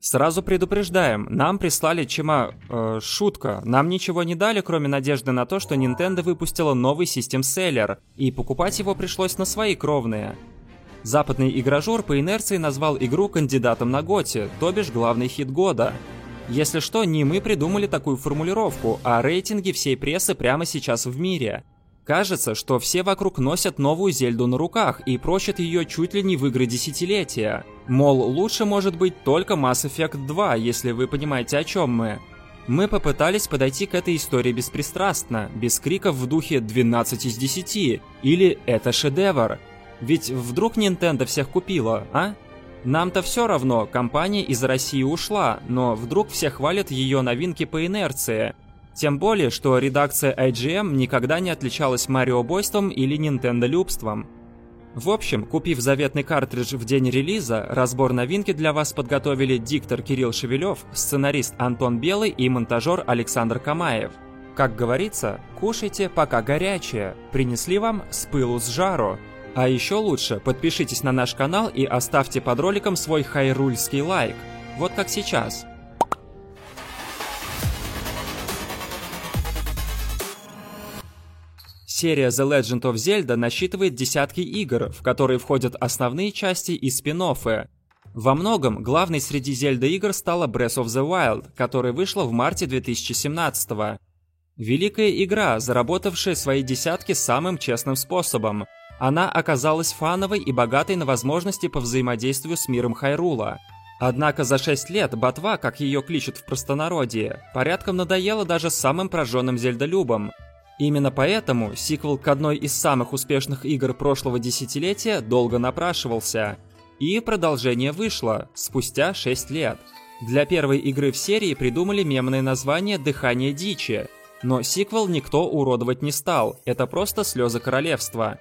Сразу предупреждаем, нам прислали чема... Э, шутка. Нам ничего не дали, кроме надежды на то, что Nintendo выпустила новый систем-селлер, и покупать его пришлось на свои кровные. Западный игражур по инерции назвал игру кандидатом на Готи, то бишь главный хит года. Если что, не мы придумали такую формулировку, а рейтинги всей прессы прямо сейчас в мире. Кажется, что все вокруг носят новую Зельду на руках и прочат ее чуть ли не в игры десятилетия. Мол, лучше может быть только Mass Effect 2, если вы понимаете о чем мы. Мы попытались подойти к этой истории беспристрастно, без криков в духе «12 из 10» или «Это шедевр». Ведь вдруг Nintendo всех купила, а? Нам-то все равно, компания из России ушла, но вдруг все хвалят ее новинки по инерции – тем более, что редакция IGM никогда не отличалась Марио-бойством или Нинтендо-любством. В общем, купив заветный картридж в день релиза, разбор новинки для вас подготовили диктор Кирилл Шевелев, сценарист Антон Белый и монтажер Александр Камаев. Как говорится, кушайте пока горячее, принесли вам с пылу с жару. А еще лучше подпишитесь на наш канал и оставьте под роликом свой хайрульский лайк. Вот как сейчас. Серия The Legend of Zelda насчитывает десятки игр, в которые входят основные части и спин -оффы. Во многом главной среди Zelda игр стала Breath of the Wild, которая вышла в марте 2017 -го. Великая игра, заработавшая свои десятки самым честным способом. Она оказалась фановой и богатой на возможности по взаимодействию с миром Хайрула. Однако за 6 лет ботва, как ее кличут в простонародье, порядком надоела даже самым прожженным зельдолюбам – Именно поэтому сиквел к одной из самых успешных игр прошлого десятилетия долго напрашивался. И продолжение вышло спустя 6 лет. Для первой игры в серии придумали мемное название «Дыхание дичи», но сиквел никто уродовать не стал, это просто слезы королевства.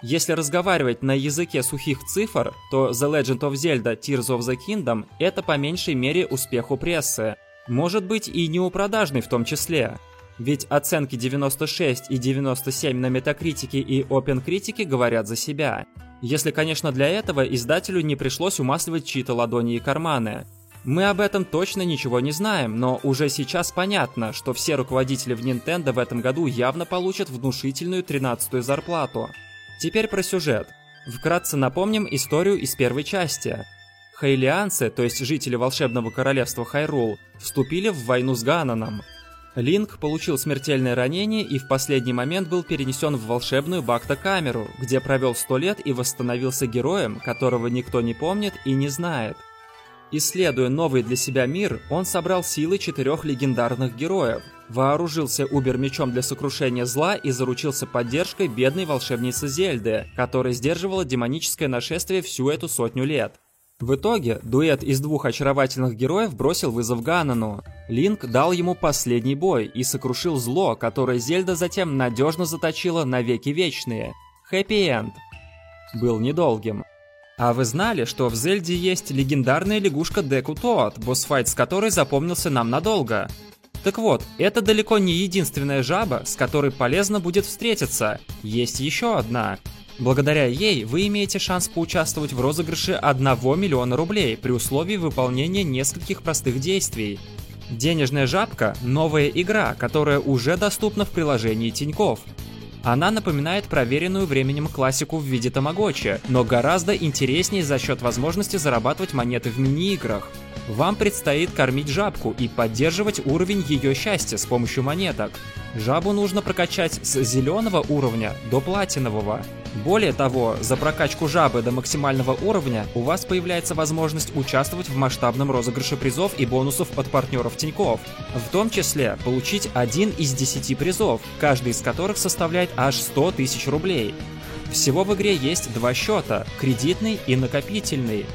Если разговаривать на языке сухих цифр, то The Legend of Zelda Tears of the Kingdom – это по меньшей мере успех у прессы. Может быть и не у продажной в том числе. Ведь оценки 96 и 97 на Метакритике и OpenCritic говорят за себя. Если, конечно, для этого издателю не пришлось умасливать чьи-то ладони и карманы. Мы об этом точно ничего не знаем, но уже сейчас понятно, что все руководители в Nintendo в этом году явно получат внушительную 13-ю зарплату. Теперь про сюжет. Вкратце напомним историю из первой части. Хейлианцы, то есть жители волшебного королевства Хайрул, вступили в войну с Ганоном – Линк получил смертельное ранение и в последний момент был перенесен в волшебную Бакта-камеру, где провел сто лет и восстановился героем, которого никто не помнит и не знает. Исследуя новый для себя мир, он собрал силы четырех легендарных героев, вооружился убер-мечом для сокрушения зла и заручился поддержкой бедной волшебницы Зельды, которая сдерживала демоническое нашествие всю эту сотню лет. В итоге дуэт из двух очаровательных героев бросил вызов Ганону. Линк дал ему последний бой и сокрушил зло, которое Зельда затем надежно заточила на веки вечные. Хэппи-энд. Был недолгим. А вы знали, что в Зельде есть легендарная лягушка Деку Тоат, босс-файт с которой запомнился нам надолго? Так вот, это далеко не единственная жаба, с которой полезно будет встретиться. Есть еще одна. Благодаря ей вы имеете шанс поучаствовать в розыгрыше 1 миллиона рублей при условии выполнения нескольких простых действий. Денежная жабка – новая игра, которая уже доступна в приложении Тиньков. Она напоминает проверенную временем классику в виде тамагочи, но гораздо интереснее за счет возможности зарабатывать монеты в мини-играх. Вам предстоит кормить жабку и поддерживать уровень ее счастья с помощью монеток. Жабу нужно прокачать с зеленого уровня до платинового. Более того, за прокачку жабы до максимального уровня у вас появляется возможность участвовать в масштабном розыгрыше призов и бонусов от партнеров Тиньков. В том числе получить один из 10 призов, каждый из которых составляет аж 100 тысяч рублей. Всего в игре есть два счета – кредитный и накопительный.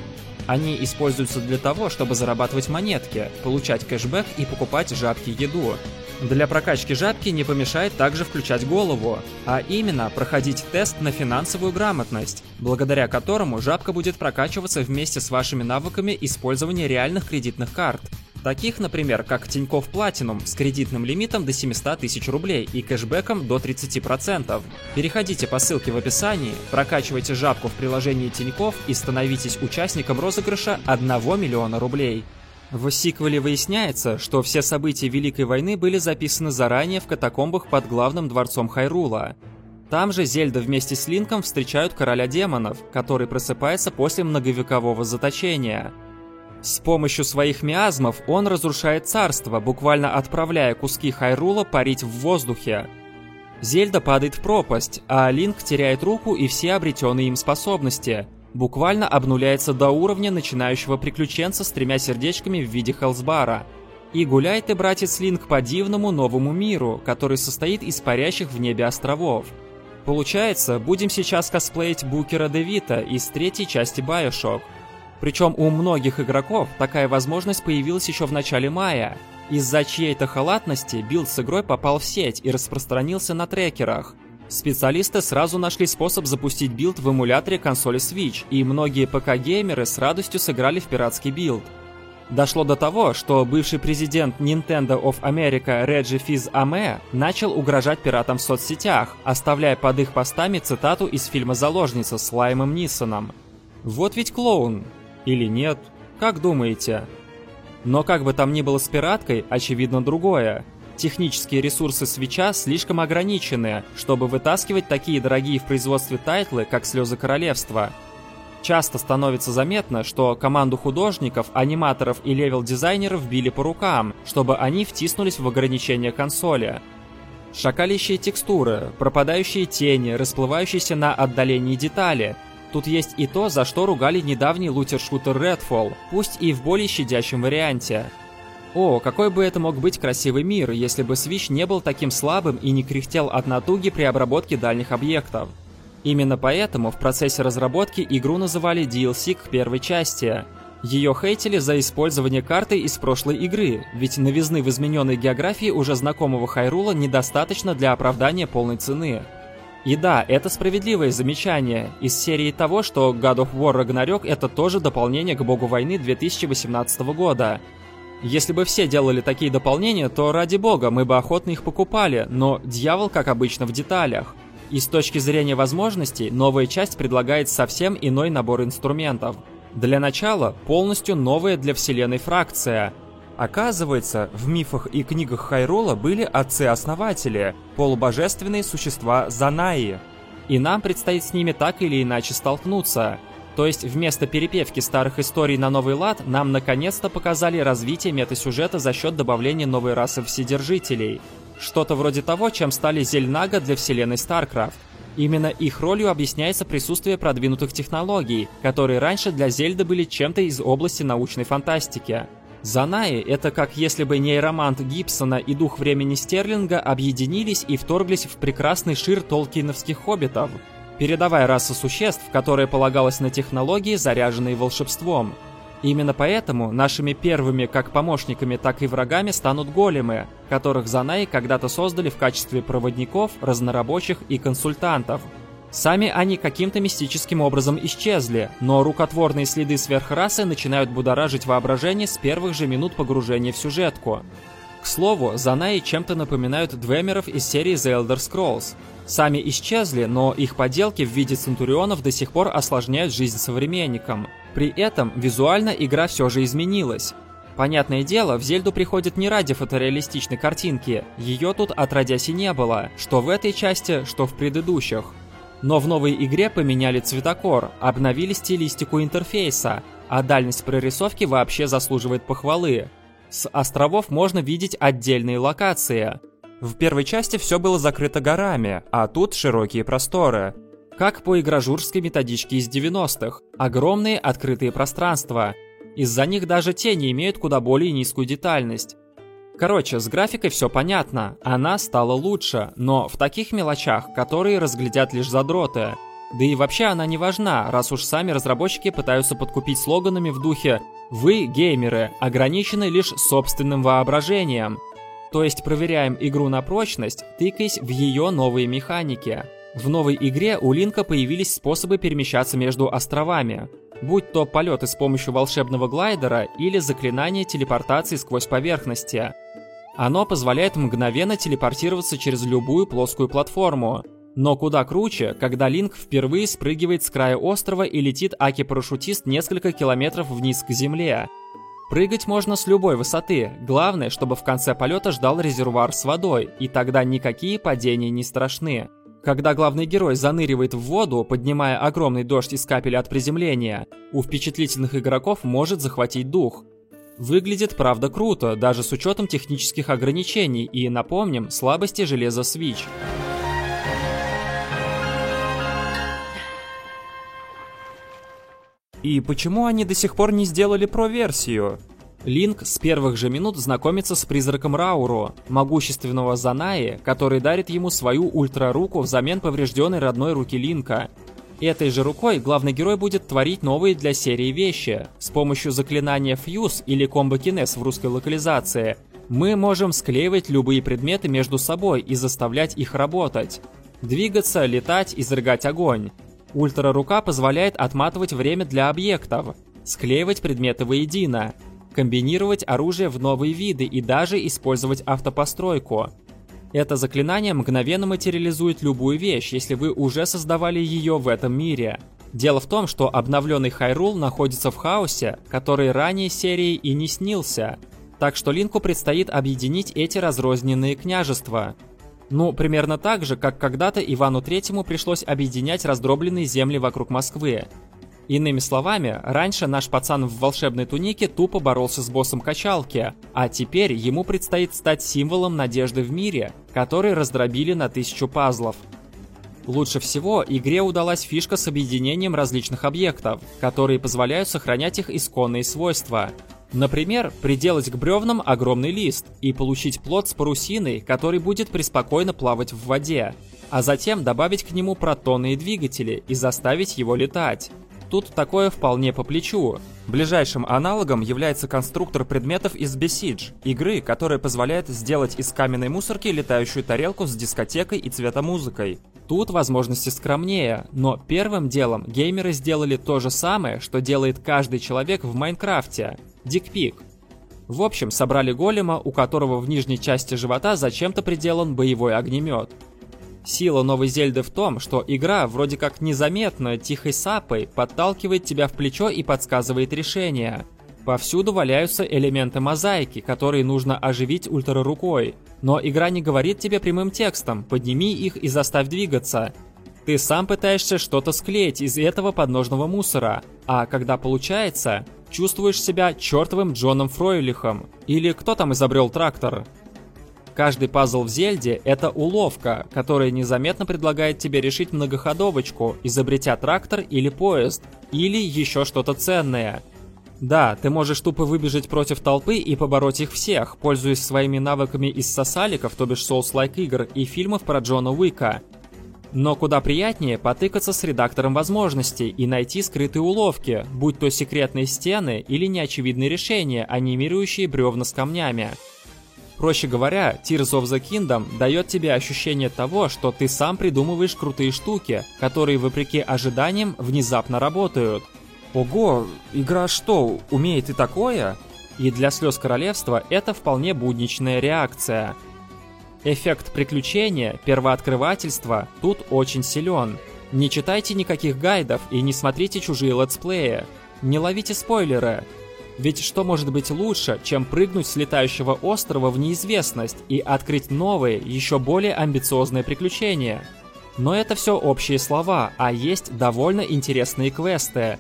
Они используются для того, чтобы зарабатывать монетки, получать кэшбэк и покупать жабки еду. Для прокачки жабки не помешает также включать голову, а именно проходить тест на финансовую грамотность, благодаря которому жабка будет прокачиваться вместе с вашими навыками использования реальных кредитных карт. Таких, например, как Тинькофф Platinum с кредитным лимитом до 700 тысяч рублей и кэшбэком до 30%. Переходите по ссылке в описании, прокачивайте жабку в приложении Тинькофф и становитесь участником розыгрыша 1 миллиона рублей. В сиквеле выясняется, что все события Великой войны были записаны заранее в катакомбах под главным дворцом Хайрула. Там же Зельда вместе с Линком встречают короля демонов, который просыпается после многовекового заточения. С помощью своих миазмов он разрушает царство, буквально отправляя куски Хайрула парить в воздухе. Зельда падает в пропасть, а Линк теряет руку и все обретенные им способности. Буквально обнуляется до уровня начинающего приключенца с тремя сердечками в виде Хелсбара. И гуляет и братец Линк по дивному новому миру, который состоит из парящих в небе островов. Получается, будем сейчас косплеить Букера Девита из третьей части Bioshock. Причем у многих игроков такая возможность появилась еще в начале мая. Из-за чьей-то халатности билд с игрой попал в сеть и распространился на трекерах. Специалисты сразу нашли способ запустить билд в эмуляторе консоли Switch, и многие ПК-геймеры с радостью сыграли в пиратский билд. Дошло до того, что бывший президент Nintendo of America Реджи Фис-Эме начал угрожать пиратам в соцсетях, оставляя под их постами цитату из фильма «Заложница» с Лиамом Нисоном. Вот ведь клоун. Или нет? Как думаете? Но как бы там ни было с пираткой, очевидно другое. Технические ресурсы Switch а слишком ограничены, чтобы вытаскивать такие дорогие в производстве тайтлы, как «Слезы королевства», Часто становится заметно, что команду художников, аниматоров и левел-дизайнеров били по рукам, чтобы они втиснулись в ограничения консоли. Шакалящие текстуры, пропадающие тени, расплывающиеся на отдалении детали. Тут есть и то, за что ругали недавний лутер-шутер Redfall, пусть и в более щадящем варианте. О, какой бы это мог быть красивый мир, если бы Switch не был таким слабым и не кряхтел от натуги при обработке дальних объектов. Именно поэтому в процессе разработки игру называли DLC к первой части. Ее хейтили за использование карты из прошлой игры, ведь новизны в измененной географии уже знакомого Хайрула недостаточно для оправдания полной цены. И да, это справедливое замечание, из серии того, что God of War Ragnarok это тоже дополнение к Богу войны 2018 года. Если бы все делали такие дополнения, то ради бога, мы бы охотно их покупали, но дьявол, как обычно, в деталях. И с точки зрения возможностей, новая часть предлагает совсем иной набор инструментов. Для начала, полностью новая для вселенной фракция. Оказывается, в мифах и книгах Хайрола были отцы-основатели, полубожественные существа Занаи. И нам предстоит с ними так или иначе столкнуться. То есть вместо перепевки старых историй на новый лад нам наконец-то показали развитие метасюжета за счет добавления новой расы Вседержителей – что-то вроде того, чем стали Зельнага для вселенной StarCraft. Именно их ролью объясняется присутствие продвинутых технологий, которые раньше для Зельды были чем-то из области научной фантастики. Занаи — это как если бы нейромант Гибсона и дух времени Стерлинга объединились и вторглись в прекрасный шир толкиновских хоббитов. Передовая раса существ, которая полагалась на технологии, заряженные волшебством — Именно поэтому нашими первыми как помощниками, так и врагами станут големы, которых Занаи когда-то создали в качестве проводников, разнорабочих и консультантов. Сами они каким-то мистическим образом исчезли, но рукотворные следы сверхрасы начинают будоражить воображение с первых же минут погружения в сюжетку. К слову, Занаи чем-то напоминают двемеров из серии The Elder Scrolls. Сами исчезли, но их поделки в виде центурионов до сих пор осложняют жизнь современникам. При этом визуально игра все же изменилась. Понятное дело, в Зельду приходит не ради фотореалистичной картинки, ее тут отродясь и не было, что в этой части, что в предыдущих. Но в новой игре поменяли цветокор, обновили стилистику интерфейса, а дальность прорисовки вообще заслуживает похвалы. С островов можно видеть отдельные локации. В первой части все было закрыто горами, а тут широкие просторы. Как по игражурской методичке из 90-х. Огромные открытые пространства. Из-за них даже тени имеют куда более низкую детальность. Короче, с графикой все понятно, она стала лучше, но в таких мелочах, которые разглядят лишь задроты. Да и вообще она не важна, раз уж сами разработчики пытаются подкупить слоганами в духе «Вы, геймеры, ограничены лишь собственным воображением». То есть проверяем игру на прочность, тыкаясь в ее новые механики. В новой игре у Линка появились способы перемещаться между островами, будь то полеты с помощью волшебного глайдера или заклинание телепортации сквозь поверхности. Оно позволяет мгновенно телепортироваться через любую плоскую платформу. Но куда круче, когда Линк впервые спрыгивает с края острова и летит Аки-парашютист несколько километров вниз к земле. Прыгать можно с любой высоты, главное, чтобы в конце полета ждал резервуар с водой, и тогда никакие падения не страшны. Когда главный герой заныривает в воду, поднимая огромный дождь из капель от приземления, у впечатлительных игроков может захватить дух. Выглядит, правда, круто, даже с учетом технических ограничений и, напомним, слабости железа Switch. И почему они до сих пор не сделали про-версию? Линк с первых же минут знакомится с призраком Рауру, могущественного Занаи, который дарит ему свою ультра-руку взамен поврежденной родной руки Линка. Этой же рукой главный герой будет творить новые для серии вещи. С помощью заклинания Fuse или комбо Кинес в русской локализации мы можем склеивать любые предметы между собой и заставлять их работать. Двигаться, летать, изрыгать огонь. Ультра-рука позволяет отматывать время для объектов, склеивать предметы воедино, комбинировать оружие в новые виды и даже использовать автопостройку. Это заклинание мгновенно материализует любую вещь, если вы уже создавали ее в этом мире. Дело в том, что обновленный Хайрул находится в хаосе, который ранее серии и не снился. Так что Линку предстоит объединить эти разрозненные княжества. Ну, примерно так же, как когда-то Ивану Третьему пришлось объединять раздробленные земли вокруг Москвы. Иными словами, раньше наш пацан в волшебной тунике тупо боролся с боссом качалки, а теперь ему предстоит стать символом надежды в мире, который раздробили на тысячу пазлов. Лучше всего игре удалась фишка с объединением различных объектов, которые позволяют сохранять их исконные свойства – Например, приделать к бревнам огромный лист и получить плод с парусиной, который будет преспокойно плавать в воде, а затем добавить к нему протонные двигатели и заставить его летать. Тут такое вполне по плечу. Ближайшим аналогом является конструктор предметов из Besiege, игры, которая позволяет сделать из каменной мусорки летающую тарелку с дискотекой и цветомузыкой. Тут возможности скромнее, но первым делом геймеры сделали то же самое, что делает каждый человек в Майнкрафте дикпик. В общем, собрали голема, у которого в нижней части живота зачем-то приделан боевой огнемет. Сила новой Зельды в том, что игра вроде как незаметно, тихой сапой, подталкивает тебя в плечо и подсказывает решение. Повсюду валяются элементы мозаики, которые нужно оживить ультрарукой. Но игра не говорит тебе прямым текстом «подними их и заставь двигаться». Ты сам пытаешься что-то склеить из этого подножного мусора, а когда получается, чувствуешь себя чертовым Джоном Фройлихом. Или кто там изобрел трактор? Каждый пазл в Зельде – это уловка, которая незаметно предлагает тебе решить многоходовочку, изобретя трактор или поезд, или еще что-то ценное. Да, ты можешь тупо выбежать против толпы и побороть их всех, пользуясь своими навыками из сосаликов, то бишь Souls-like игр и фильмов про Джона Уика, но куда приятнее потыкаться с редактором возможностей и найти скрытые уловки, будь то секретные стены или неочевидные решения, анимирующие бревна с камнями. Проще говоря, Tears of the Kingdom дает тебе ощущение того, что ты сам придумываешь крутые штуки, которые, вопреки ожиданиям, внезапно работают. Ого, игра что, умеет и такое? И для слез королевства это вполне будничная реакция – Эффект приключения, первооткрывательства тут очень силен. Не читайте никаких гайдов и не смотрите чужие летсплеи. Не ловите спойлеры. Ведь что может быть лучше, чем прыгнуть с летающего острова в неизвестность и открыть новые, еще более амбициозные приключения? Но это все общие слова, а есть довольно интересные квесты.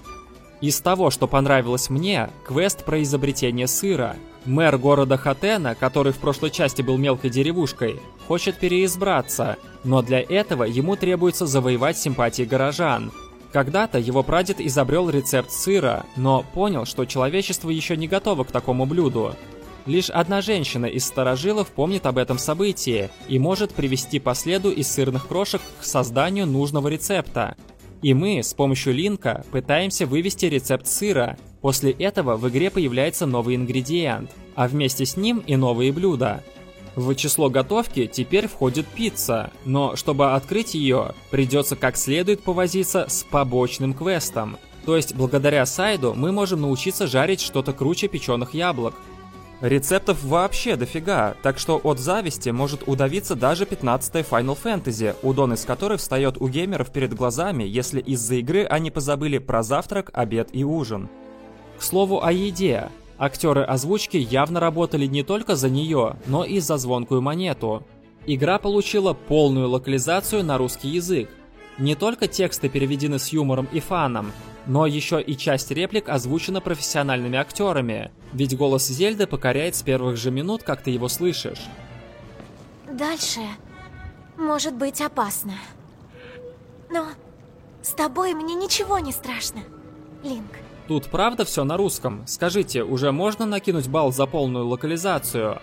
Из того, что понравилось мне, квест про изобретение сыра – Мэр города Хатена, который в прошлой части был мелкой деревушкой, хочет переизбраться, но для этого ему требуется завоевать симпатии горожан. Когда-то его прадед изобрел рецепт сыра, но понял, что человечество еще не готово к такому блюду. Лишь одна женщина из старожилов помнит об этом событии и может привести по следу из сырных крошек к созданию нужного рецепта. И мы с помощью линка пытаемся вывести рецепт сыра, После этого в игре появляется новый ингредиент, а вместе с ним и новые блюда. В число готовки теперь входит пицца, но чтобы открыть ее, придется как следует повозиться с побочным квестом. То есть благодаря сайду мы можем научиться жарить что-то круче печеных яблок. Рецептов вообще дофига, так что от зависти может удавиться даже 15 Final Fantasy, удон из которой встает у геймеров перед глазами, если из-за игры они позабыли про завтрак, обед и ужин. К слову о еде. Актеры озвучки явно работали не только за нее, но и за звонкую монету. Игра получила полную локализацию на русский язык. Не только тексты переведены с юмором и фаном, но еще и часть реплик озвучена профессиональными актерами, ведь голос Зельды покоряет с первых же минут, как ты его слышишь. Дальше может быть опасно. Но с тобой мне ничего не страшно, Линк. Тут правда все на русском? Скажите, уже можно накинуть балл за полную локализацию?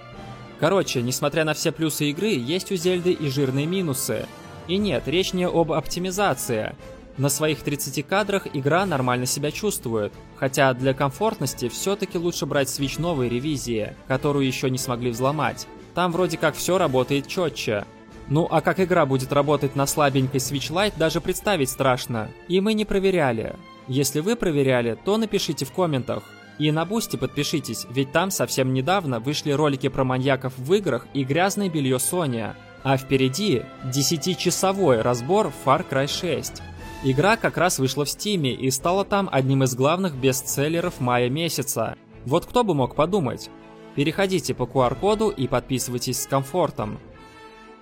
Короче, несмотря на все плюсы игры, есть у Зельды и жирные минусы. И нет, речь не об оптимизации. На своих 30 кадрах игра нормально себя чувствует, хотя для комфортности все-таки лучше брать Switch новой ревизии, которую еще не смогли взломать. Там вроде как все работает четче. Ну а как игра будет работать на слабенькой Switch Lite, даже представить страшно. И мы не проверяли. Если вы проверяли, то напишите в комментах. И на Boosty подпишитесь, ведь там совсем недавно вышли ролики про маньяков в играх и грязное белье Sony. А впереди 10-часовой разбор Far Cry 6. Игра как раз вышла в Стиме и стала там одним из главных бестселлеров мая месяца. Вот кто бы мог подумать. Переходите по QR-коду и подписывайтесь с комфортом.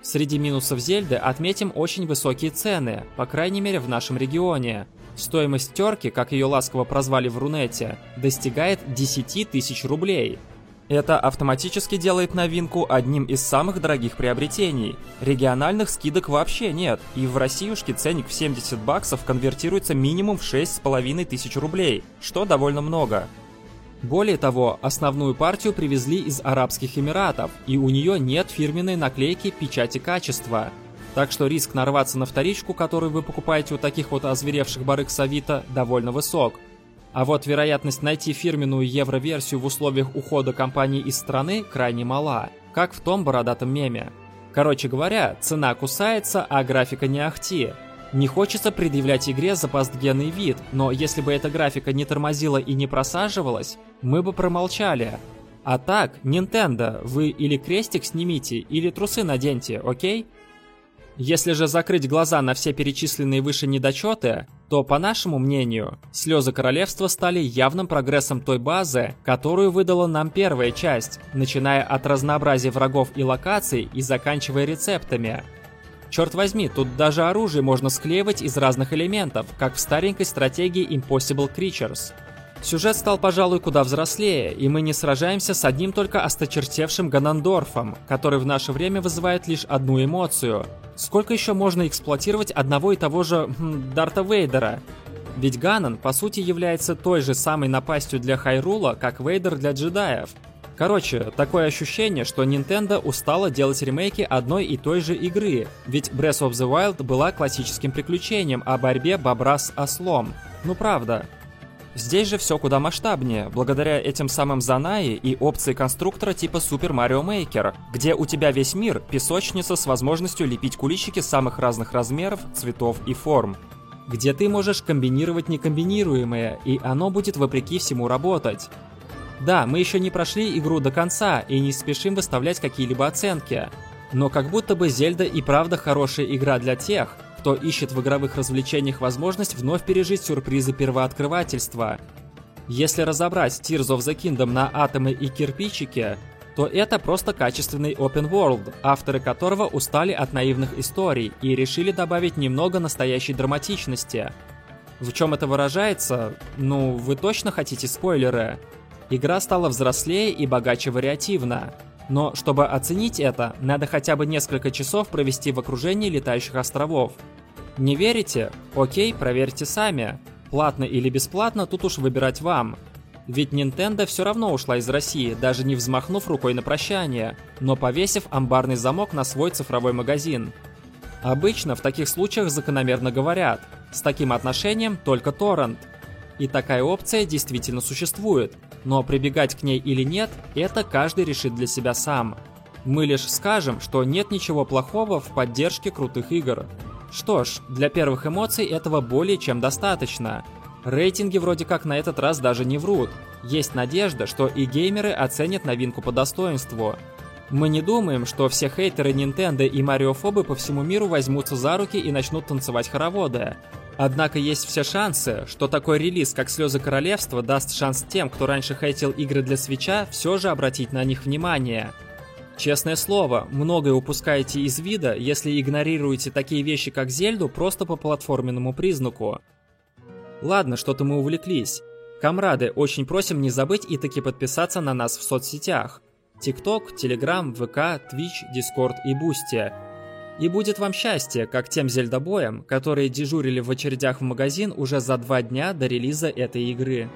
Среди минусов Зельды отметим очень высокие цены, по крайней мере в нашем регионе. Стоимость терки, как ее ласково прозвали в Рунете, достигает 10 тысяч рублей. Это автоматически делает новинку одним из самых дорогих приобретений. Региональных скидок вообще нет, и в Россиюшке ценник в 70 баксов конвертируется минимум в 6,5 тысяч рублей, что довольно много. Более того, основную партию привезли из Арабских Эмиратов, и у нее нет фирменной наклейки печати качества. Так что риск нарваться на вторичку, которую вы покупаете у таких вот озверевших барыг с Авито, довольно высок. А вот вероятность найти фирменную евро-версию в условиях ухода компании из страны крайне мала, как в том бородатом меме. Короче говоря, цена кусается, а графика не ахти. Не хочется предъявлять игре запастгенный вид, но если бы эта графика не тормозила и не просаживалась, мы бы промолчали. А так, Nintendo, вы или крестик снимите, или трусы наденьте, окей? Если же закрыть глаза на все перечисленные выше недочеты, то, по нашему мнению, «Слезы королевства» стали явным прогрессом той базы, которую выдала нам первая часть, начиная от разнообразия врагов и локаций и заканчивая рецептами – Черт возьми, тут даже оружие можно склеивать из разных элементов, как в старенькой стратегии Impossible Creatures. Сюжет стал, пожалуй, куда взрослее, и мы не сражаемся с одним только осточертевшим Ганандорфом, который в наше время вызывает лишь одну эмоцию. Сколько еще можно эксплуатировать одного и того же хм, Дарта Вейдера? Ведь Ганан, по сути, является той же самой напастью для Хайрула, как Вейдер для джедаев – Короче, такое ощущение, что Nintendo устала делать ремейки одной и той же игры, ведь Breath of the Wild была классическим приключением о борьбе бобра с ослом. Ну правда. Здесь же все куда масштабнее, благодаря этим самым Занаи и опции конструктора типа Super Mario Maker, где у тебя весь мир – песочница с возможностью лепить куличики самых разных размеров, цветов и форм где ты можешь комбинировать некомбинируемое, и оно будет вопреки всему работать. Да, мы еще не прошли игру до конца и не спешим выставлять какие-либо оценки. Но как будто бы Зельда и правда хорошая игра для тех, кто ищет в игровых развлечениях возможность вновь пережить сюрпризы первооткрывательства. Если разобрать Tears of the Kingdom на атомы и кирпичики, то это просто качественный open world, авторы которого устали от наивных историй и решили добавить немного настоящей драматичности. В чем это выражается? Ну, вы точно хотите спойлеры? Игра стала взрослее и богаче вариативно. Но чтобы оценить это, надо хотя бы несколько часов провести в окружении летающих островов. Не верите? Окей, проверьте сами. Платно или бесплатно, тут уж выбирать вам. Ведь Nintendo все равно ушла из России, даже не взмахнув рукой на прощание, но повесив амбарный замок на свой цифровой магазин. Обычно в таких случаях закономерно говорят, с таким отношением только торрент. И такая опция действительно существует, но прибегать к ней или нет, это каждый решит для себя сам. Мы лишь скажем, что нет ничего плохого в поддержке крутых игр. Что ж, для первых эмоций этого более чем достаточно. Рейтинги вроде как на этот раз даже не врут. Есть надежда, что и геймеры оценят новинку по достоинству. Мы не думаем, что все хейтеры Nintendo и мариофобы по всему миру возьмутся за руки и начнут танцевать хороводы. Однако есть все шансы, что такой релиз, как «Слезы королевства», даст шанс тем, кто раньше хейтил игры для свеча, все же обратить на них внимание. Честное слово, многое упускаете из вида, если игнорируете такие вещи, как Зельду, просто по платформенному признаку. Ладно, что-то мы увлеклись. Камрады, очень просим не забыть и таки подписаться на нас в соцсетях. TikTok, Telegram, ВК, Twitch, Discord и Boosty. И будет вам счастье, как тем зельдобоям, которые дежурили в очередях в магазин уже за два дня до релиза этой игры.